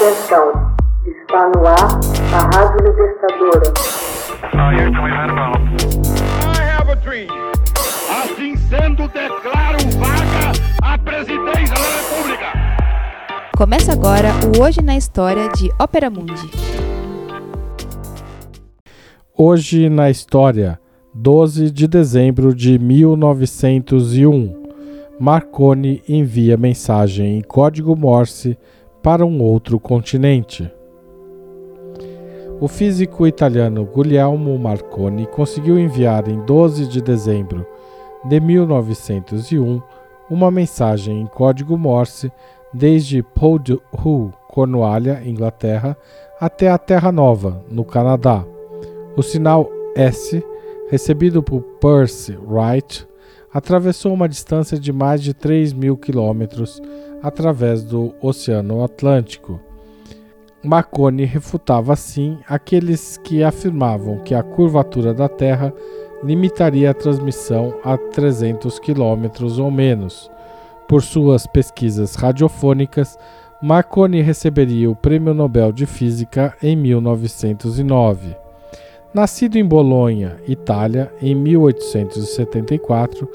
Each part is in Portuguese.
Atenção, está no ar a Rádio Libertadora. Assim sendo, declaro vaga a presidência da República. Começa agora o Hoje na História de Ópera Mundi. Hoje na História, 12 de dezembro de 1901. Marconi envia mensagem em código Morse para um outro continente. O físico italiano Guglielmo Marconi conseguiu enviar em 12 de dezembro de 1901 uma mensagem em código Morse desde Poldhu, Cornualha, Inglaterra, até a Terra Nova, no Canadá. O sinal S, recebido por Percy Wright, atravessou uma distância de mais de 3 mil quilômetros através do Oceano Atlântico. Marconi refutava assim aqueles que afirmavam que a curvatura da Terra limitaria a transmissão a 300 quilômetros ou menos. Por suas pesquisas radiofônicas, Marconi receberia o Prêmio Nobel de Física em 1909. Nascido em Bolonha, Itália, em 1874,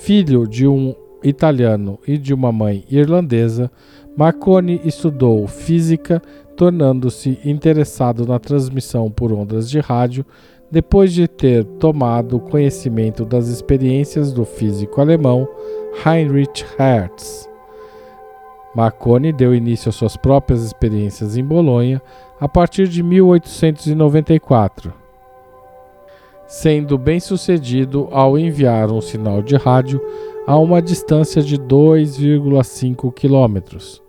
filho de um italiano e de uma mãe irlandesa, Marconi estudou física, tornando-se interessado na transmissão por ondas de rádio depois de ter tomado conhecimento das experiências do físico alemão Heinrich Hertz. Marconi deu início às suas próprias experiências em Bolonha a partir de 1894 sendo bem sucedido ao enviar um sinal de rádio a uma distância de 2,5 quilômetros.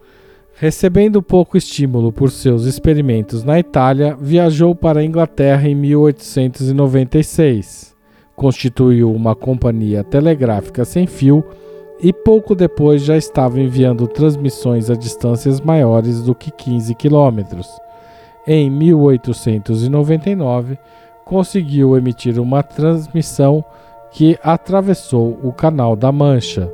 Recebendo pouco estímulo por seus experimentos na Itália, viajou para a Inglaterra em 1896. Constituiu uma companhia telegráfica sem fio e pouco depois já estava enviando transmissões a distâncias maiores do que 15 quilômetros. Em 1899, conseguiu emitir uma transmissão que atravessou o Canal da Mancha.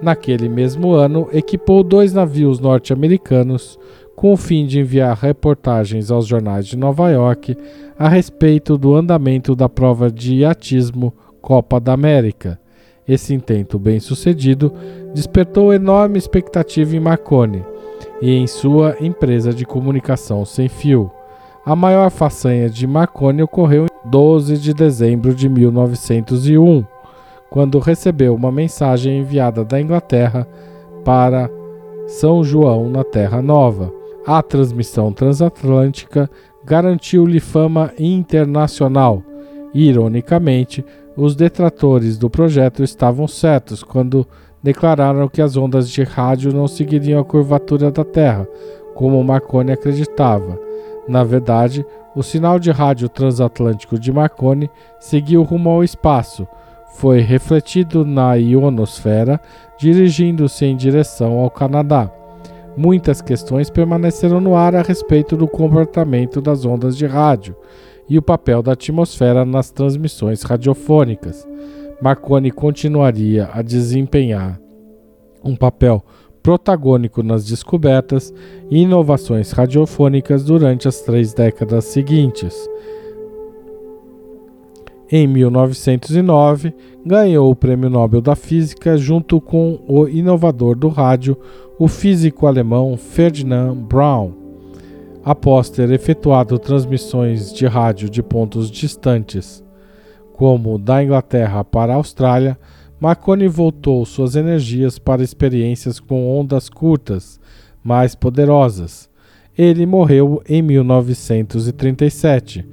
Naquele mesmo ano, equipou dois navios norte-americanos com o fim de enviar reportagens aos jornais de Nova York a respeito do andamento da prova de iatismo Copa da América. Esse intento bem-sucedido despertou enorme expectativa em Marconi e em sua empresa de comunicação sem fio. A maior façanha de Marconi ocorreu em 12 de dezembro de 1901, quando recebeu uma mensagem enviada da Inglaterra para São João na Terra Nova. A transmissão transatlântica garantiu-lhe fama internacional. ironicamente, os detratores do projeto estavam certos quando declararam que as ondas de rádio não seguiriam a curvatura da Terra, como Marconi acreditava. Na verdade, o sinal de rádio transatlântico de Marconi seguiu rumo ao espaço, foi refletido na ionosfera, dirigindo-se em direção ao Canadá. Muitas questões permaneceram no ar a respeito do comportamento das ondas de rádio e o papel da atmosfera nas transmissões radiofônicas. Marconi continuaria a desempenhar um papel protagônico nas descobertas e inovações radiofônicas durante as três décadas seguintes. Em 1909, ganhou o Prêmio Nobel da Física junto com o inovador do rádio, o físico alemão Ferdinand Braun. Após ter efetuado transmissões de rádio de pontos distantes, como da Inglaterra para a Austrália, Marconi voltou suas energias para experiências com ondas curtas, mais poderosas. Ele morreu em 1937.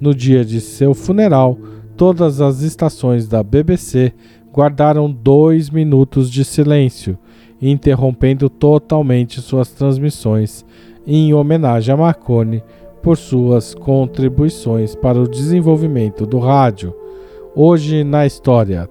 No dia de seu funeral, todas as estações da BBC guardaram dois minutos de silêncio, interrompendo totalmente suas transmissões em homenagem a Marconi por suas contribuições para o desenvolvimento do rádio. Hoje na história,